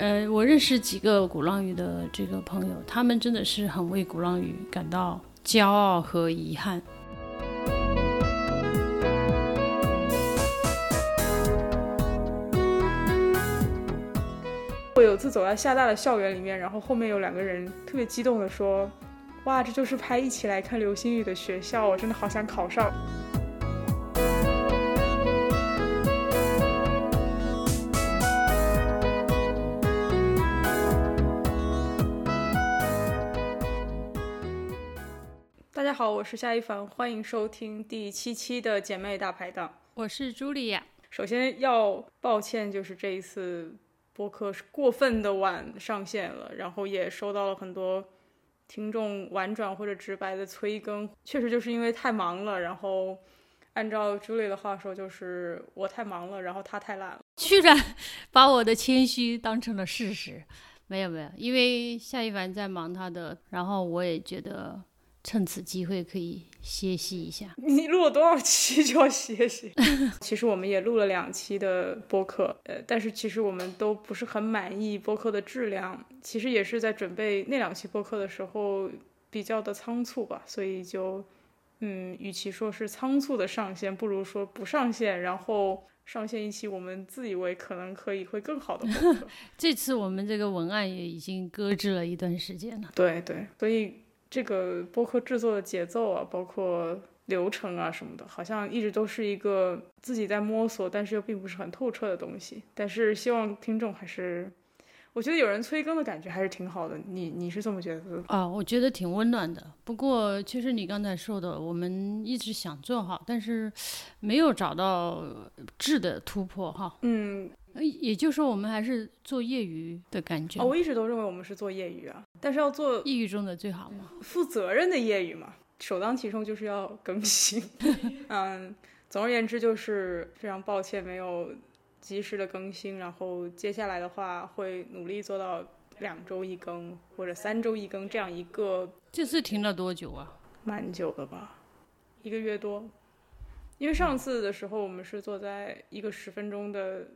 呃，我认识几个鼓浪屿的这个朋友，他们真的是很为鼓浪屿感到骄傲和遗憾。我有次走在厦大的校园里面，然后后面有两个人特别激动的说：“哇，这就是拍《一起来看流星雨》的学校，我真的好想考上。”好，我是夏一凡，欢迎收听第七期的姐妹大排档。我是茱莉亚。首先要抱歉，就是这一次。播客是过分的晚上线了，然后也收到了很多听众婉转或者直白的催更，确实就是因为太忙了。然后按照 Julie 的话说，就是我太忙了，然后他太懒了。居然把我的谦虚当成了事实，没有没有，因为夏一凡在忙他的，然后我也觉得。趁此机会可以歇息一下。你录了多少期就要歇息？其实我们也录了两期的播客，呃，但是其实我们都不是很满意播客的质量。其实也是在准备那两期播客的时候比较的仓促吧，所以就，嗯，与其说是仓促的上线，不如说不上线，然后上线一期我们自以为可能可以会更好的播客。这次我们这个文案也已经搁置了一段时间了。对对，所以。这个播客制作的节奏啊，包括流程啊什么的，好像一直都是一个自己在摸索，但是又并不是很透彻的东西。但是希望听众还是，我觉得有人催更的感觉还是挺好的。你你是这么觉得啊？我觉得挺温暖的。不过确实你刚才说的，我们一直想做好，但是没有找到质的突破哈。嗯。也就是说，我们还是做业余的感觉。我一直都认为我们是做业余啊，但是要做业余中的最好嘛，负责任的业余嘛，首当其冲就是要更新。嗯，总而言之就是非常抱歉没有及时的更新，然后接下来的话会努力做到两周一更或者三周一更这样一个。这次停了多久啊？蛮久的吧，一个月多。因为上次的时候我们是坐在一个十分钟的。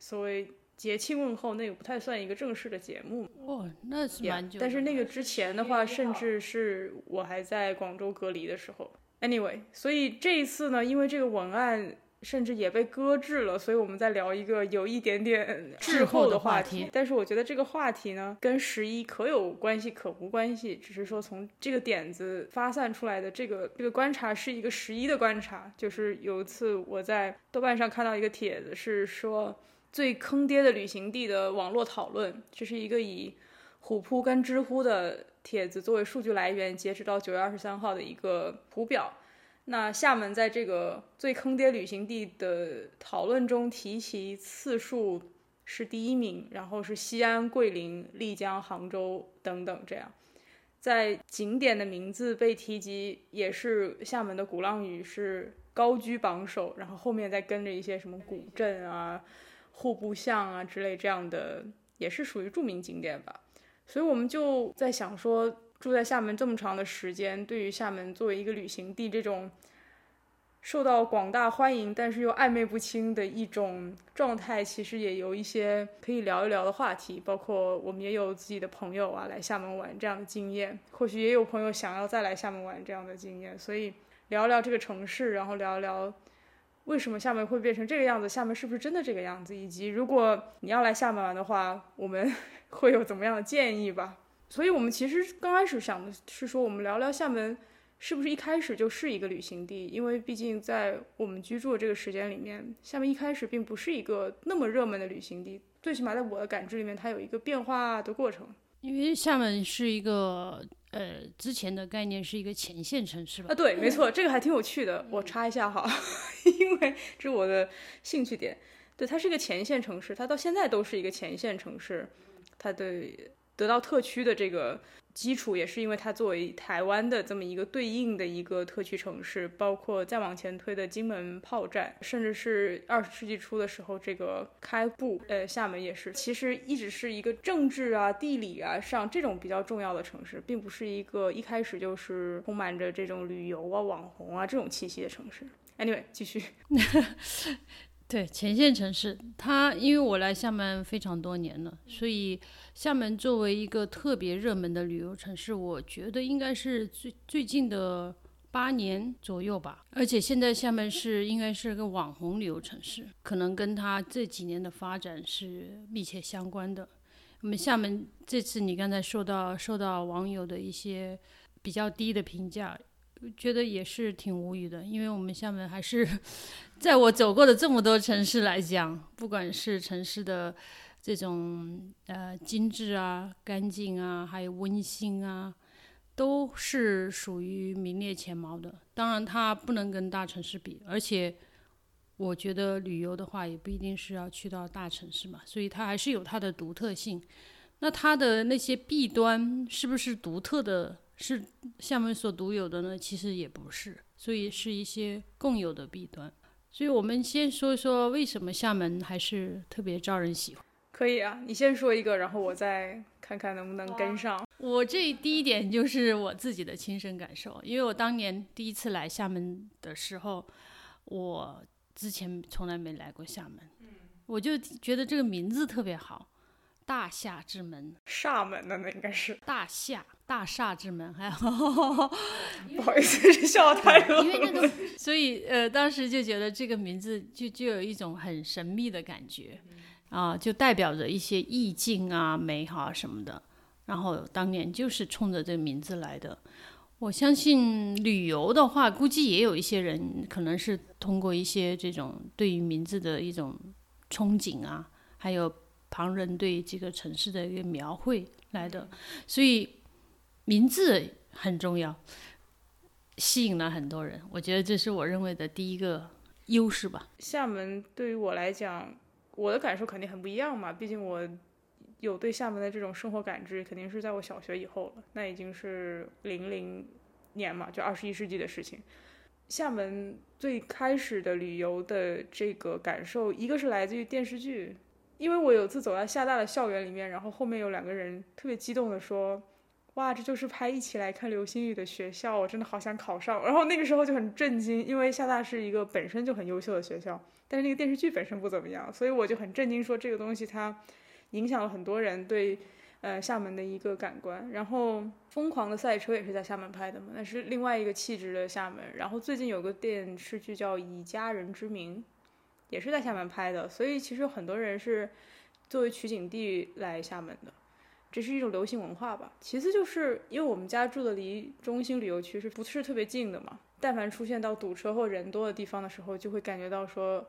所谓节庆问候，那个不太算一个正式的节目哦，那是蛮久。但是那个之前的话，甚至是我还在广州隔离的时候。Anyway，所以这一次呢，因为这个文案甚至也被搁置了，所以我们在聊一个有一点点 滞后的话题。但是我觉得这个话题呢，跟十一可有关系可无关系，只是说从这个点子发散出来的这个这个观察是一个十一的观察。就是有一次我在豆瓣上看到一个帖子，是说。最坑爹的旅行地的网络讨论，这是一个以虎扑跟知乎的帖子作为数据来源，截止到九月二十三号的一个图表。那厦门在这个最坑爹旅行地的讨论中提及次数是第一名，然后是西安、桂林、丽江、杭州等等这样。在景点的名字被提及，也是厦门的鼓浪屿是高居榜首，然后后面再跟着一些什么古镇啊。户部巷啊之类这样的也是属于著名景点吧，所以我们就在想说，住在厦门这么长的时间，对于厦门作为一个旅行地这种受到广大欢迎，但是又暧昧不清的一种状态，其实也有一些可以聊一聊的话题。包括我们也有自己的朋友啊来厦门玩这样的经验，或许也有朋友想要再来厦门玩这样的经验，所以聊聊这个城市，然后聊聊。为什么厦门会变成这个样子？厦门是不是真的这个样子？以及如果你要来厦门玩的话，我们 会有怎么样的建议吧？所以，我们其实刚开始想的是说，我们聊聊厦门是不是一开始就是一个旅行地？因为毕竟在我们居住的这个时间里面，厦门一开始并不是一个那么热门的旅行地。最起码在我的感知里面，它有一个变化的过程。因为厦门是一个。呃，之前的概念是一个前线城市吧？啊，对，没错，这个还挺有趣的。我插一下哈，因为这是我的兴趣点。对，它是一个前线城市，它到现在都是一个前线城市，它的得到特区的这个。基础也是因为它作为台湾的这么一个对应的一个特区城市，包括再往前推的金门炮战，甚至是二十世纪初的时候这个开埠，呃，厦门也是，其实一直是一个政治啊、地理啊上这种比较重要的城市，并不是一个一开始就是充满着这种旅游啊、网红啊这种气息的城市。Anyway，继续。对，前线城市，它因为我来厦门非常多年了，所以厦门作为一个特别热门的旅游城市，我觉得应该是最最近的八年左右吧。而且现在厦门是应该是个网红旅游城市，可能跟它这几年的发展是密切相关的。我们厦门这次你刚才说到受到网友的一些比较低的评价。觉得也是挺无语的，因为我们厦门还是 在我走过的这么多城市来讲，不管是城市的这种呃精致啊、干净啊，还有温馨啊，都是属于名列前茅的。当然，它不能跟大城市比，而且我觉得旅游的话，也不一定是要去到大城市嘛，所以它还是有它的独特性。那它的那些弊端是不是独特的？是厦门所独有的呢？其实也不是，所以是一些共有的弊端。所以我们先说一说为什么厦门还是特别招人喜欢。可以啊，你先说一个，然后我再看看能不能跟上。我这第一点就是我自己的亲身感受，因为我当年第一次来厦门的时候，我之前从来没来过厦门，我就觉得这个名字特别好。大厦之门，厦门的那应该是大厦，大厦之门，还好 不好意思，这笑太多。因为那个，所以呃，当时就觉得这个名字就就有一种很神秘的感觉，啊，就代表着一些意境啊、美好什么的。然后当年就是冲着这个名字来的。我相信旅游的话，估计也有一些人可能是通过一些这种对于名字的一种憧憬啊，还有。旁人对这个城市的一个描绘来的，所以名字很重要，吸引了很多人。我觉得这是我认为的第一个优势吧。厦门对于我来讲，我的感受肯定很不一样嘛。毕竟我有对厦门的这种生活感知，肯定是在我小学以后了。那已经是零零年嘛，就二十一世纪的事情。厦门最开始的旅游的这个感受，一个是来自于电视剧。因为我有次走在厦大的校园里面，然后后面有两个人特别激动的说：“哇，这就是拍一起来看流星雨的学校，我真的好想考上。”然后那个时候就很震惊，因为厦大是一个本身就很优秀的学校，但是那个电视剧本身不怎么样，所以我就很震惊，说这个东西它影响了很多人对呃厦门的一个感官。然后《疯狂的赛车》也是在厦门拍的嘛，那是另外一个气质的厦门。然后最近有个电视剧叫《以家人之名》。也是在厦门拍的，所以其实很多人是作为取景地来厦门的，这是一种流行文化吧。其次就是因为我们家住的离中心旅游区是不是特别近的嘛？但凡出现到堵车或人多的地方的时候，就会感觉到说，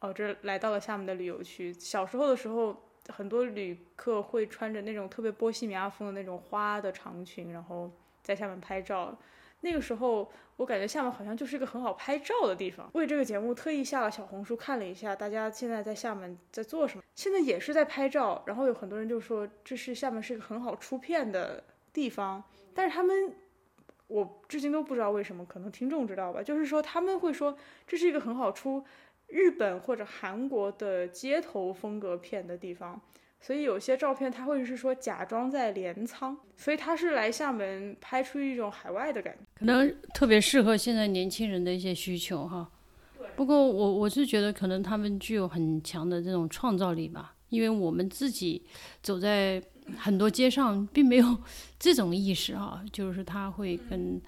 哦，这来到了厦门的旅游区。小时候的时候，很多旅客会穿着那种特别波西米亚风的那种花的长裙，然后在厦门拍照。那个时候，我感觉厦门好像就是一个很好拍照的地方。为这个节目特意下了小红书看了一下，大家现在在厦门在做什么？现在也是在拍照。然后有很多人就说这是厦门是一个很好出片的地方，但是他们，我至今都不知道为什么，可能听众知道吧？就是说他们会说这是一个很好出日本或者韩国的街头风格片的地方。所以有些照片他会是说假装在镰仓，所以他是来厦门拍出一种海外的感觉，可能特别适合现在年轻人的一些需求哈。不过我我是觉得可能他们具有很强的这种创造力吧，因为我们自己走在很多街上并没有 这种意识哈，就是他会跟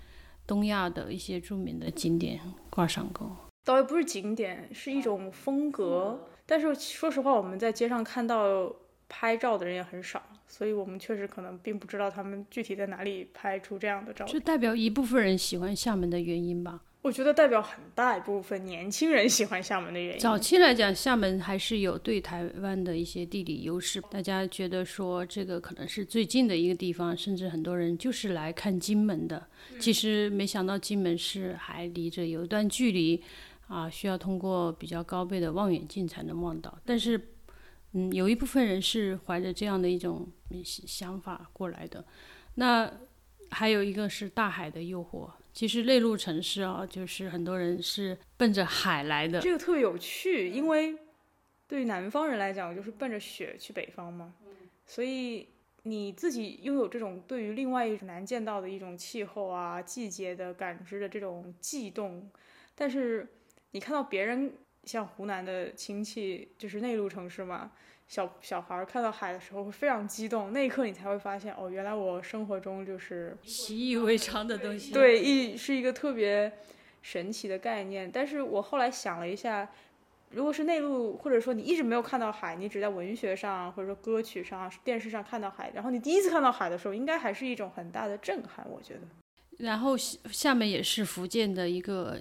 东亚的一些著名的景点挂上钩。倒也不是景点，是一种风格。但是说实话，我们在街上看到。拍照的人也很少，所以我们确实可能并不知道他们具体在哪里拍出这样的照片。就代表一部分人喜欢厦门的原因吧？我觉得代表很大一部分年轻人喜欢厦门的原因。早期来讲，厦门还是有对台湾的一些地理优势，大家觉得说这个可能是最近的一个地方，甚至很多人就是来看金门的。其实没想到金门是还离着有一段距离，啊，需要通过比较高倍的望远镜才能望到。但是。嗯，有一部分人是怀着这样的一种想法过来的，那还有一个是大海的诱惑。其实内陆城市啊，就是很多人是奔着海来的。这个特别有趣，因为对于南方人来讲，就是奔着雪去北方嘛。所以你自己拥有这种对于另外一种难见到的一种气候啊、季节的感知的这种悸动，但是你看到别人。像湖南的亲戚，就是内陆城市嘛，小小孩看到海的时候会非常激动，那一刻你才会发现，哦，原来我生活中就是习以为常的东西。对，一是一个特别神奇的概念。但是我后来想了一下，如果是内陆，或者说你一直没有看到海，你只在文学上或者说歌曲上、电视上看到海，然后你第一次看到海的时候，应该还是一种很大的震撼，我觉得。然后厦门也是福建的一个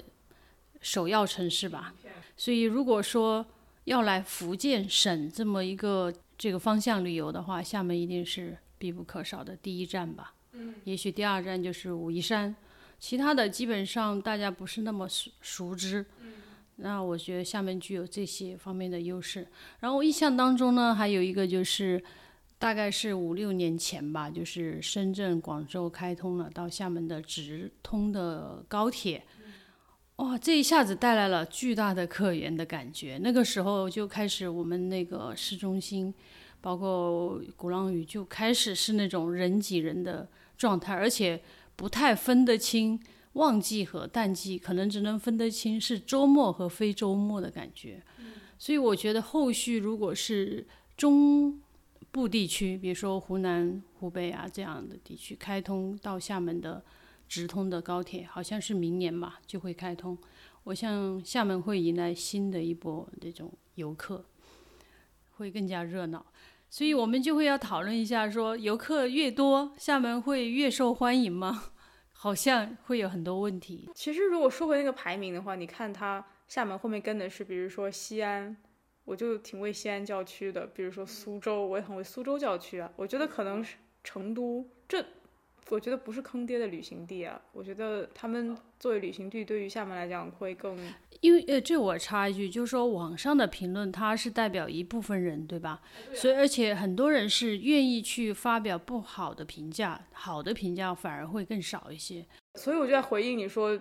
首要城市吧，所以如果说要来福建省这么一个这个方向旅游的话，厦门一定是必不可少的第一站吧。嗯，也许第二站就是武夷山，其他的基本上大家不是那么熟熟知。嗯，那我觉得厦门具有这些方面的优势。然后我印象当中呢，还有一个就是。大概是五六年前吧，就是深圳、广州开通了到厦门的直通的高铁，哇，这一下子带来了巨大的客源的感觉。那个时候就开始，我们那个市中心，包括鼓浪屿，就开始是那种人挤人的状态，而且不太分得清旺季和淡季，可能只能分得清是周末和非周末的感觉。所以我觉得后续如果是中。部地区，比如说湖南、湖北啊这样的地区，开通到厦门的直通的高铁，好像是明年吧就会开通。我想厦门会迎来新的一波这种游客，会更加热闹。所以我们就会要讨论一下，说游客越多，厦门会越受欢迎吗？好像会有很多问题。其实如果说回那个排名的话，你看它厦门后面跟的是，比如说西安。我就挺为西安郊区的，比如说苏州，我也很为苏州郊区啊。我觉得可能是成都，这我觉得不是坑爹的旅行地啊。我觉得他们作为旅行地，对于厦门来讲会更……因为呃，这我插一句，就是说网上的评论它是代表一部分人，对吧？所以而且很多人是愿意去发表不好的评价，好的评价反而会更少一些。所以我就在回应你说，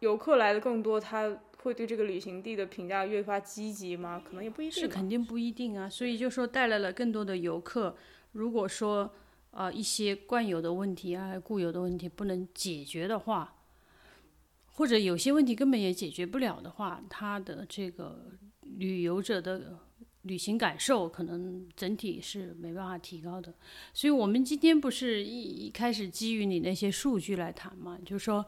游客来的更多，他。会对这个旅行地的评价越发积极吗？可能也不一定。是肯定不一定啊，所以就说带来了更多的游客。如果说呃一些惯有的问题啊、固有的问题不能解决的话，或者有些问题根本也解决不了的话，他的这个旅游者的旅行感受可能整体是没办法提高的。所以我们今天不是一一开始基于你那些数据来谈嘛？就是说，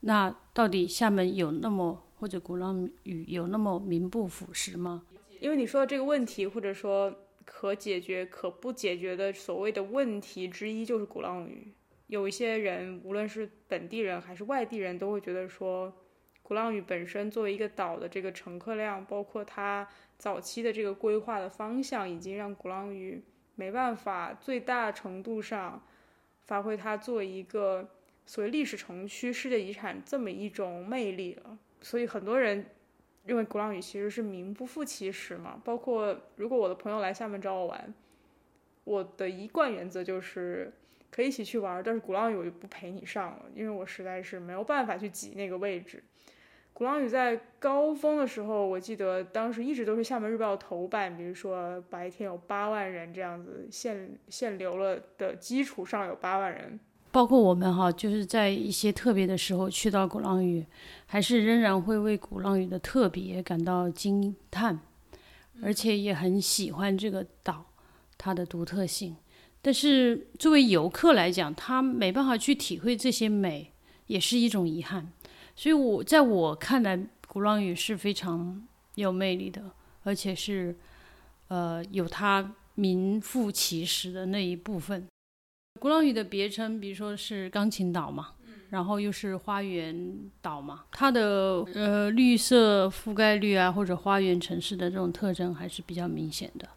那到底厦门有那么？或者鼓浪屿有那么名不副实吗？因为你说的这个问题，或者说可解决可不解决的所谓的问题之一，就是鼓浪屿。有一些人，无论是本地人还是外地人，都会觉得说，鼓浪屿本身作为一个岛的这个乘客量，包括它早期的这个规划的方向，已经让鼓浪屿没办法最大程度上发挥它作为一个所谓历史城区、世界遗产这么一种魅力了。所以很多人因为鼓浪屿其实是名不副其实嘛。包括如果我的朋友来厦门找我玩，我的一贯原则就是可以一起去玩，但是鼓浪屿我就不陪你上了，因为我实在是没有办法去挤那个位置。鼓浪屿在高峰的时候，我记得当时一直都是厦门日报头版，比如说白天有八万人这样子限限流了的基础上有八万人。包括我们哈，就是在一些特别的时候去到鼓浪屿，还是仍然会为鼓浪屿的特别感到惊叹，而且也很喜欢这个岛它的独特性。但是作为游客来讲，他没办法去体会这些美，也是一种遗憾。所以我在我看来，鼓浪屿是非常有魅力的，而且是呃有它名副其实的那一部分。鼓浪屿的别称，比如说是钢琴岛嘛，然后又是花园岛嘛，它的呃绿色覆盖率啊，或者花园城市的这种特征还是比较明显的。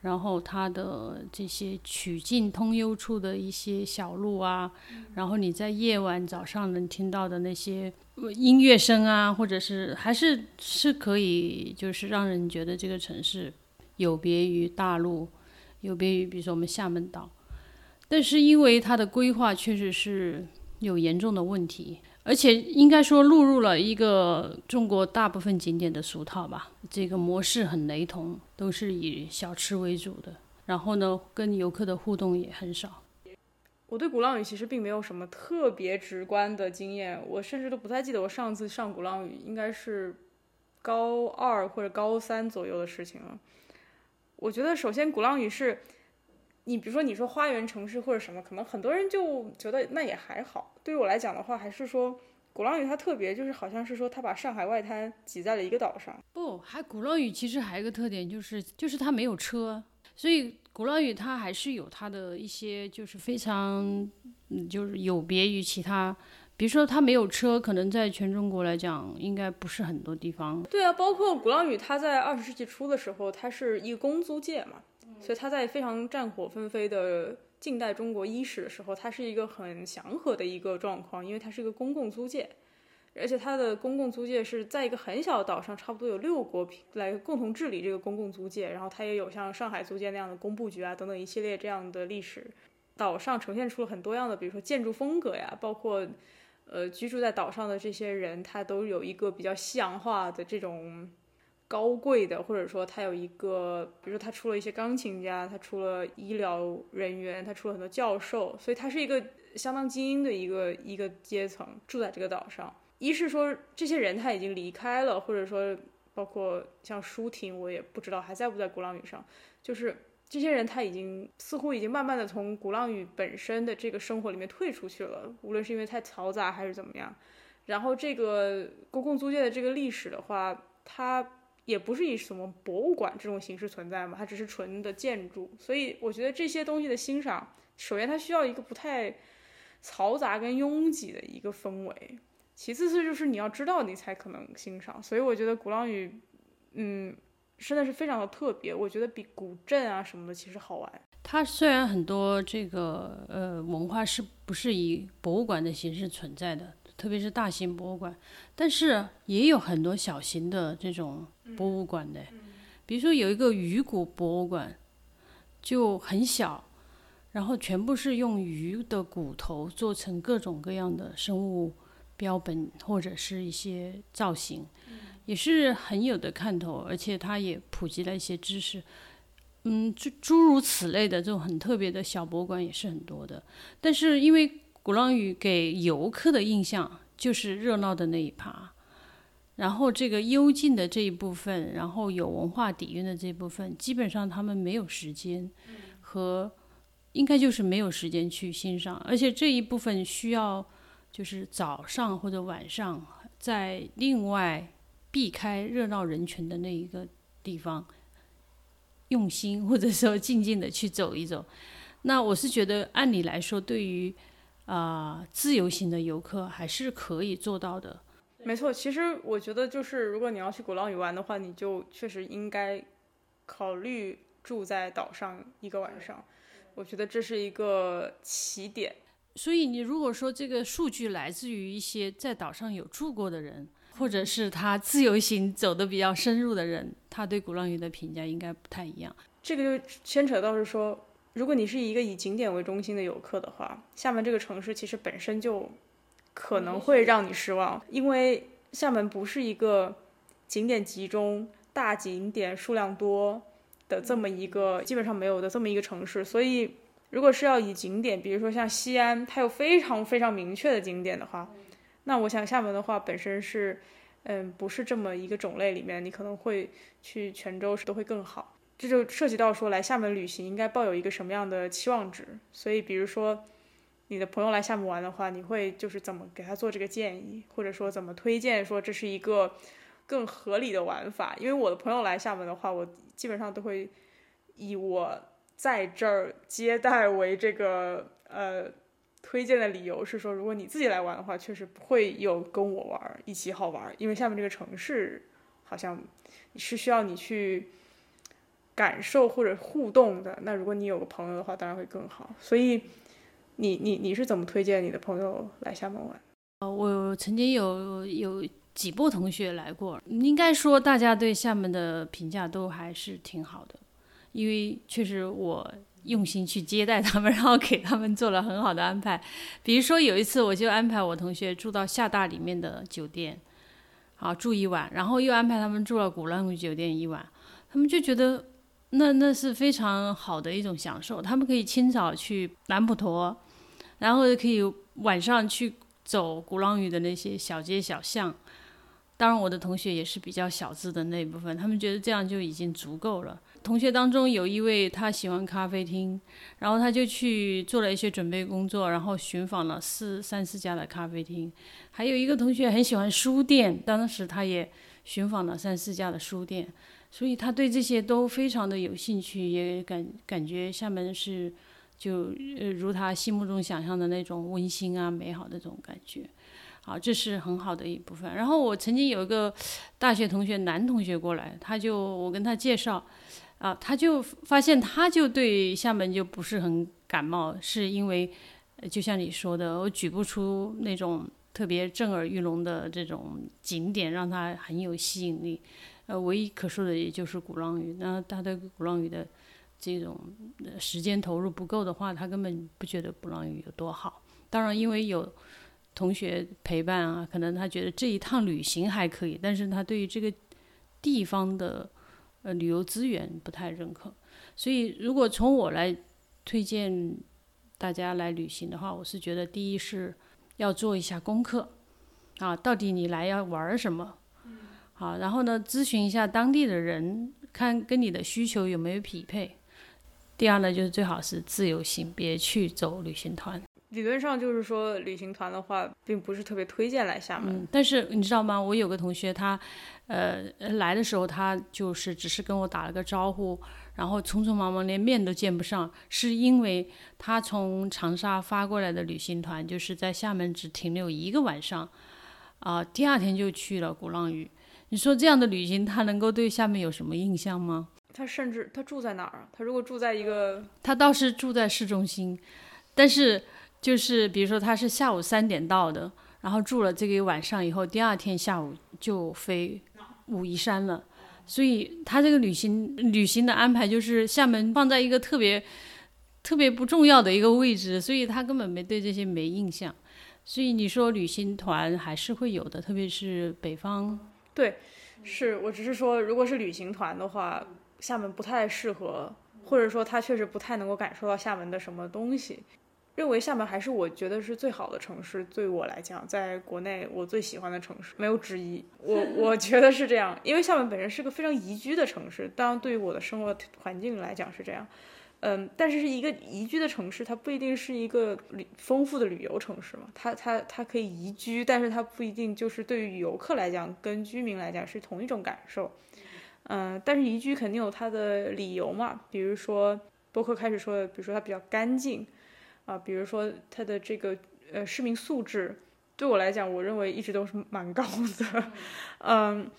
然后它的这些曲径通幽处的一些小路啊，然后你在夜晚、早上能听到的那些音乐声啊，或者是还是是可以，就是让人觉得这个城市有别于大陆，有别于比如说我们厦门岛。但是因为它的规划确实是有严重的问题，而且应该说录入了一个中国大部分景点的俗套吧。这个模式很雷同，都是以小吃为主的，然后呢，跟游客的互动也很少。我对鼓浪屿其实并没有什么特别直观的经验，我甚至都不太记得我上次上鼓浪屿应该是高二或者高三左右的事情了。我觉得首先鼓浪屿是，你比如说你说花园城市或者什么，可能很多人就觉得那也还好。对于我来讲的话，还是说鼓浪屿它特别，就是好像是说它把上海外滩挤在了一个岛上。不，还鼓浪屿其实还有一个特点就是就是它没有车，所以鼓浪屿它还是有它的一些就是非常嗯就是有别于其他。比如说，它没有车，可能在全中国来讲，应该不是很多地方。对啊，包括鼓浪屿，它在二十世纪初的时候，它是一个公租界嘛，所以它在非常战火纷飞的近代中国伊始的时候，它是一个很祥和的一个状况，因为它是一个公共租界，而且它的公共租界是在一个很小的岛上，差不多有六国来共同治理这个公共租界，然后它也有像上海租界那样的工部局啊等等一系列这样的历史。岛上呈现出了很多样的，比如说建筑风格呀，包括。呃，居住在岛上的这些人，他都有一个比较西洋化的这种高贵的，或者说他有一个，比如说他出了一些钢琴家，他出了医疗人员，他出了很多教授，所以他是一个相当精英的一个一个阶层住在这个岛上。一是说这些人他已经离开了，或者说包括像舒婷，我也不知道还在不在鼓浪屿上，就是。这些人他已经似乎已经慢慢的从鼓浪屿本身的这个生活里面退出去了，无论是因为太嘈杂还是怎么样。然后这个公共租界的这个历史的话，它也不是以什么博物馆这种形式存在嘛，它只是纯的建筑。所以我觉得这些东西的欣赏，首先它需要一个不太嘈杂跟拥挤的一个氛围，其次是就是你要知道你才可能欣赏。所以我觉得鼓浪屿，嗯。真的是非常的特别，我觉得比古镇啊什么的其实好玩。它虽然很多这个呃文化是不是以博物馆的形式存在的，特别是大型博物馆，但是也有很多小型的这种博物馆的。比如说有一个鱼骨博物馆，就很小，然后全部是用鱼的骨头做成各种各样的生物标本或者是一些造型。也是很有的看头，而且它也普及了一些知识，嗯，诸诸如此类的这种很特别的小博物馆也是很多的。但是因为鼓浪屿给游客的印象就是热闹的那一趴，然后这个幽静的这一部分，然后有文化底蕴的这一部分，基本上他们没有时间和应该就是没有时间去欣赏，而且这一部分需要就是早上或者晚上在另外。避开热闹人群的那一个地方，用心或者说静静的去走一走。那我是觉得，按理来说，对于啊自由行的游客还是可以做到的。没错，其实我觉得就是，如果你要去鼓浪屿玩的话，你就确实应该考虑住在岛上一个晚上。我觉得这是一个起点。所以你如果说这个数据来自于一些在岛上有住过的人。或者是他自由行走的比较深入的人，他对鼓浪屿的评价应该不太一样。这个就牵扯到是说，如果你是一个以景点为中心的游客的话，厦门这个城市其实本身就可能会让你失望，因为厦门不是一个景点集中、大景点数量多的这么一个基本上没有的这么一个城市。所以，如果是要以景点，比如说像西安，它有非常非常明确的景点的话。那我想厦门的话，本身是，嗯，不是这么一个种类里面，你可能会去泉州都会更好。这就涉及到说来厦门旅行应该抱有一个什么样的期望值。所以，比如说你的朋友来厦门玩的话，你会就是怎么给他做这个建议，或者说怎么推荐说这是一个更合理的玩法？因为我的朋友来厦门的话，我基本上都会以我在这儿接待为这个呃。推荐的理由是说，如果你自己来玩的话，确实不会有跟我玩一起好玩，因为厦门这个城市好像是需要你去感受或者互动的。那如果你有个朋友的话，当然会更好。所以，你你你是怎么推荐你的朋友来厦门玩？呃，我曾经有有几波同学来过，应该说大家对厦门的评价都还是挺好的，因为确实我。用心去接待他们，然后给他们做了很好的安排。比如说有一次，我就安排我同学住到厦大里面的酒店，好住一晚，然后又安排他们住了鼓浪屿酒店一晚。他们就觉得那那是非常好的一种享受。他们可以清早去南普陀，然后可以晚上去走鼓浪屿的那些小街小巷，当然，我的同学也是比较小资的那一部分，他们觉得这样就已经足够了。同学当中有一位他喜欢咖啡厅，然后他就去做了一些准备工作，然后寻访了四三四家的咖啡厅。还有一个同学很喜欢书店，当时他也寻访了三四家的书店，所以他对这些都非常的有兴趣，也感感觉厦门是就呃如他心目中想象的那种温馨啊美好的这种感觉。好，这是很好的一部分。然后我曾经有一个大学同学，男同学过来，他就我跟他介绍，啊，他就发现他就对厦门就不是很感冒，是因为就像你说的，我举不出那种特别震耳欲聋的这种景点让他很有吸引力。呃，唯一可说的也就是鼓浪屿。那他对鼓浪屿的这种时间投入不够的话，他根本不觉得鼓浪屿有多好。当然，因为有。同学陪伴啊，可能他觉得这一趟旅行还可以，但是他对于这个地方的呃旅游资源不太认可。所以，如果从我来推荐大家来旅行的话，我是觉得第一是要做一下功课啊，到底你来要玩什么？好，然后呢，咨询一下当地的人，看跟你的需求有没有匹配。第二呢，就是最好是自由行，别去走旅行团。理论上就是说，旅行团的话，并不是特别推荐来厦门。嗯，但是你知道吗？我有个同学，他，呃，来的时候他就是只是跟我打了个招呼，然后匆匆忙忙连面都见不上，是因为他从长沙发过来的旅行团，就是在厦门只停留一个晚上，啊，第二天就去了鼓浪屿。你说这样的旅行，他能够对厦门有什么印象吗？他甚至他住在哪儿啊？他如果住在一个，他倒是住在市中心，但是。就是比如说他是下午三点到的，然后住了这个一晚上以后，第二天下午就飞武夷山了。所以他这个旅行旅行的安排就是厦门放在一个特别特别不重要的一个位置，所以他根本没对这些没印象。所以你说旅行团还是会有的，特别是北方。对，是我只是说，如果是旅行团的话，厦门不太适合，或者说他确实不太能够感受到厦门的什么东西。认为厦门还是我觉得是最好的城市，对我来讲，在国内我最喜欢的城市，没有之一。我 我觉得是这样，因为厦门本身是个非常宜居的城市，当然对于我的生活环境来讲是这样。嗯，但是是一个宜居的城市，它不一定是一个旅丰富的旅游城市嘛。它它它可以宜居，但是它不一定就是对于游客来讲跟居民来讲是同一种感受。嗯，但是宜居肯定有它的理由嘛，比如说播客开始说的，比如说它比较干净。啊，比如说它的这个呃市民素质，对我来讲，我认为一直都是蛮高的。嗯，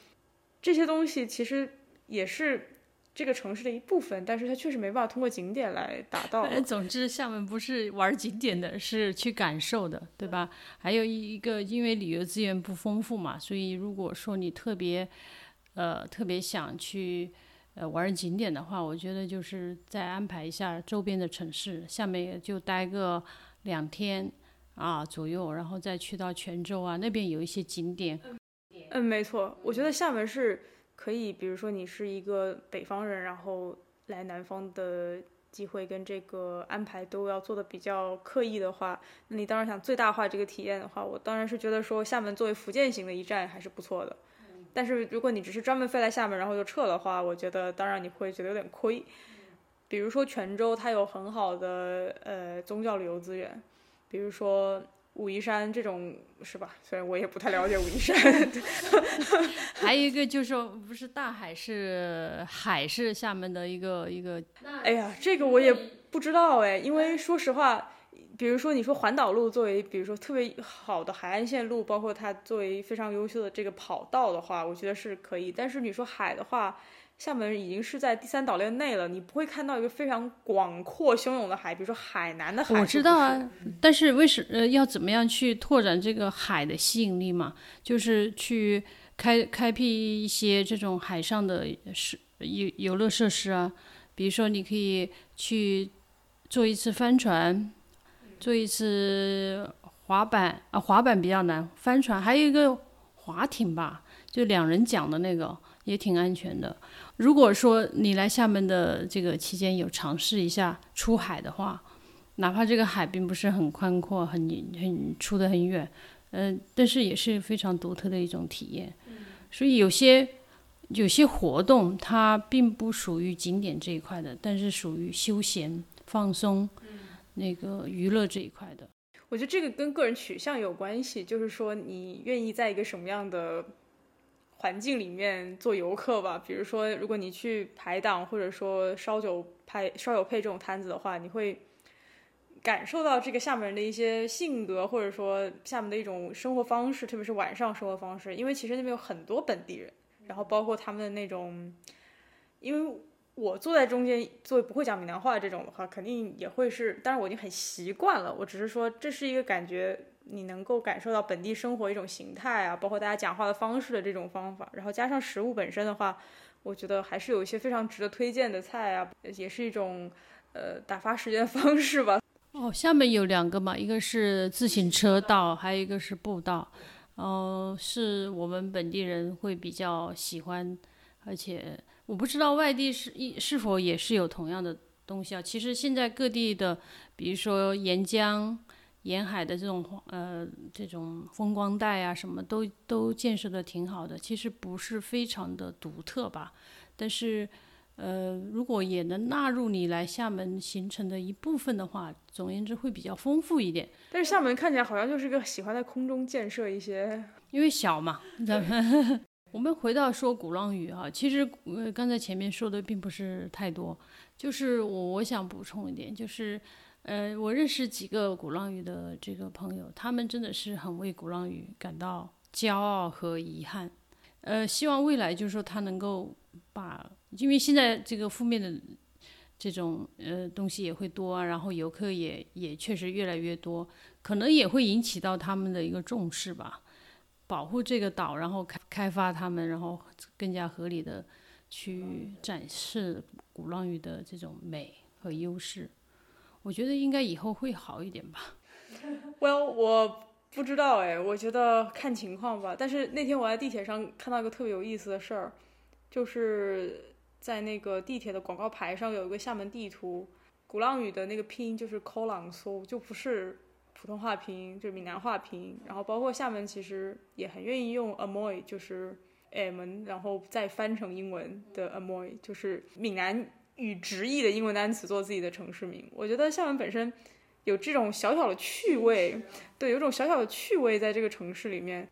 这些东西其实也是这个城市的一部分，但是它确实没办法通过景点来达到。总之，厦门不是玩景点的，是去感受的，对吧？还有一个，因为旅游资源不丰富嘛，所以如果说你特别呃特别想去。呃，玩景点的话，我觉得就是再安排一下周边的城市，下面也就待个两天啊左右，然后再去到泉州啊，那边有一些景点。嗯，没错，我觉得厦门是可以，比如说你是一个北方人，然后来南方的机会跟这个安排都要做的比较刻意的话，那你当然想最大化这个体验的话，我当然是觉得说厦门作为福建型的一站还是不错的。但是如果你只是专门飞来厦门，然后就撤的话，我觉得当然你会觉得有点亏。比如说泉州，它有很好的呃宗教旅游资源，比如说武夷山这种是吧？虽然我也不太了解武夷山。还有一个就是说，不是大海是海是厦门的一个一个。哎呀，这个我也不知道哎，因为说实话。比如说，你说环岛路作为，比如说特别好的海岸线路，包括它作为非常优秀的这个跑道的话，我觉得是可以。但是你说海的话，厦门已经是在第三岛链内了，你不会看到一个非常广阔汹涌的海，比如说海南的海。我知道啊，但是为什呃要怎么样去拓展这个海的吸引力嘛？就是去开开辟一些这种海上的设游游乐设施啊，比如说你可以去坐一次帆船。做一次滑板啊，滑板比较难，帆船还有一个划艇吧，就两人桨的那个也挺安全的。如果说你来厦门的这个期间有尝试一下出海的话，哪怕这个海并不是很宽阔、很很出的很远，嗯，但是也是非常独特的一种体验。所以有些有些活动它并不属于景点这一块的，但是属于休闲放松、那个娱乐这一块的。我觉得这个跟个人取向有关系，就是说你愿意在一个什么样的环境里面做游客吧。比如说，如果你去排档或者说烧酒派烧酒配这种摊子的话，你会感受到这个厦门人的一些性格，或者说厦门的一种生活方式，特别是晚上生活方式。因为其实那边有很多本地人，然后包括他们的那种，因为。我坐在中间，作为不会讲闽南话的这种的话，肯定也会是。当然我已经很习惯了。我只是说，这是一个感觉，你能够感受到本地生活一种形态啊，包括大家讲话的方式的这种方法。然后加上食物本身的话，我觉得还是有一些非常值得推荐的菜啊，也是一种呃打发时间的方式吧。哦，下面有两个嘛，一个是自行车道，还有一个是步道，呃，是我们本地人会比较喜欢，而且。我不知道外地是一是否也是有同样的东西啊？其实现在各地的，比如说沿江、沿海的这种呃这种风光带啊，什么都都建设的挺好的。其实不是非常的独特吧？但是呃，如果也能纳入你来厦门行程的一部分的话，总而言之会比较丰富一点。但是厦门看起来好像就是个喜欢在空中建设一些，因为小嘛。我们回到说鼓浪屿哈，其实呃刚才前面说的并不是太多，就是我我想补充一点，就是呃我认识几个鼓浪屿的这个朋友，他们真的是很为鼓浪屿感到骄傲和遗憾，呃希望未来就是说他能够把，因为现在这个负面的这种呃东西也会多啊，然后游客也也确实越来越多，可能也会引起到他们的一个重视吧。保护这个岛，然后开开发它们，然后更加合理的去展示鼓浪屿的这种美和优势。我觉得应该以后会好一点吧。Well，我不知道哎，我觉得看情况吧。但是那天我在地铁上看到一个特别有意思的事儿，就是在那个地铁的广告牌上有一个厦门地图，鼓浪屿的那个拼音就是 k o l a n g 就不是。普通话拼音就是闽南话拼音，然后包括厦门其实也很愿意用 Amoy，就是 m，然后再翻成英文的 Amoy，就是闽南语直译的英文单词做自己的城市名。我觉得厦门本身有这种小小的趣味，对，有种小小的趣味在这个城市里面。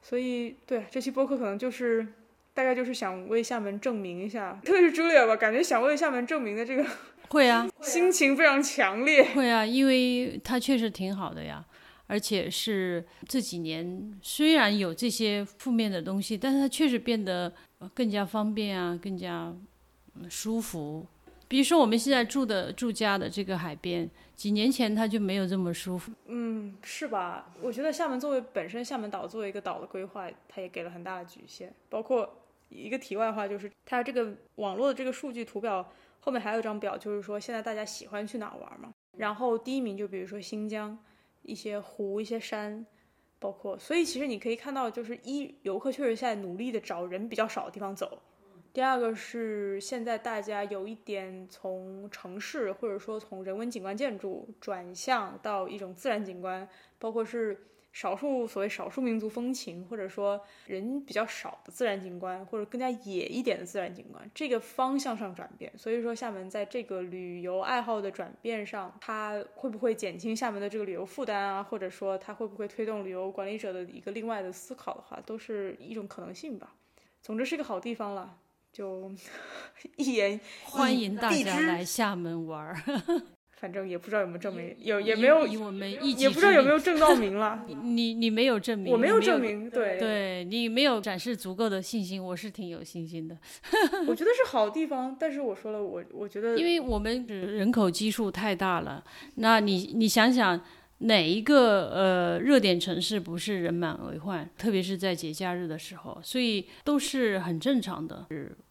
所以，对这期播客可能就是大概就是想为厦门证明一下，特别是 Julia 吧，感觉想为厦门证明的这个。会啊，心情非常强烈。会啊，因为它确实挺好的呀，而且是这几年虽然有这些负面的东西，但是它确实变得更加方便啊，更加舒服。比如说我们现在住的住家的这个海边，几年前它就没有这么舒服。嗯，是吧？我觉得厦门作为本身厦门岛作为一个岛的规划，它也给了很大的局限。包括一个题外话，就是它这个网络的这个数据图表。后面还有一张表，就是说现在大家喜欢去哪玩嘛。然后第一名就比如说新疆，一些湖、一些山，包括，所以其实你可以看到，就是一游客确实现在努力的找人比较少的地方走。第二个是现在大家有一点从城市或者说从人文景观建筑转向到一种自然景观，包括是。少数所谓少数民族风情，或者说人比较少的自然景观，或者更加野一点的自然景观，这个方向上转变。所以说，厦门在这个旅游爱好的转变上，它会不会减轻厦门的这个旅游负担啊？或者说，它会不会推动旅游管理者的一个另外的思考的话，都是一种可能性吧。总之是一个好地方了，就 一言欢迎大家来厦门玩儿。反正也不知道有没有证明，有也没有，我们也不知道有没有证到名了。你你没有证明，我没有证明，对，对你没有展示足够的信心，我是挺有信心的。我觉得是好地方，但是我说了，我我觉得，因为我们人口基数太大了，那你你想想。哪一个呃热点城市不是人满为患，特别是在节假日的时候，所以都是很正常的。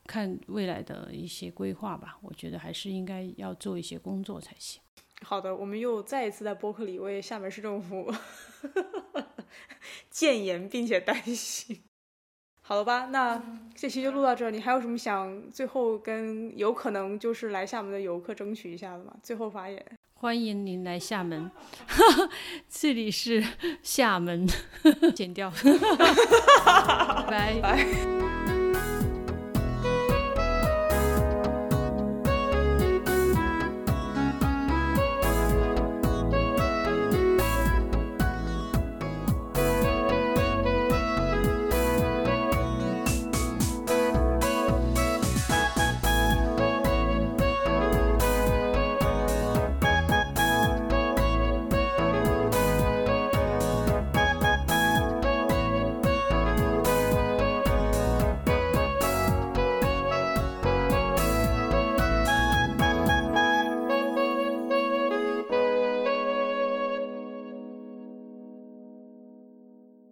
看未来的一些规划吧，我觉得还是应该要做一些工作才行。好的，我们又再一次在播客里为厦门市政府 建言，并且担心。好了吧，那这期就录到这。你还有什么想最后跟有可能就是来厦门的游客争取一下的吗？最后发言。欢迎您来厦门。哈 哈这里是厦门。剪掉。拜。拜。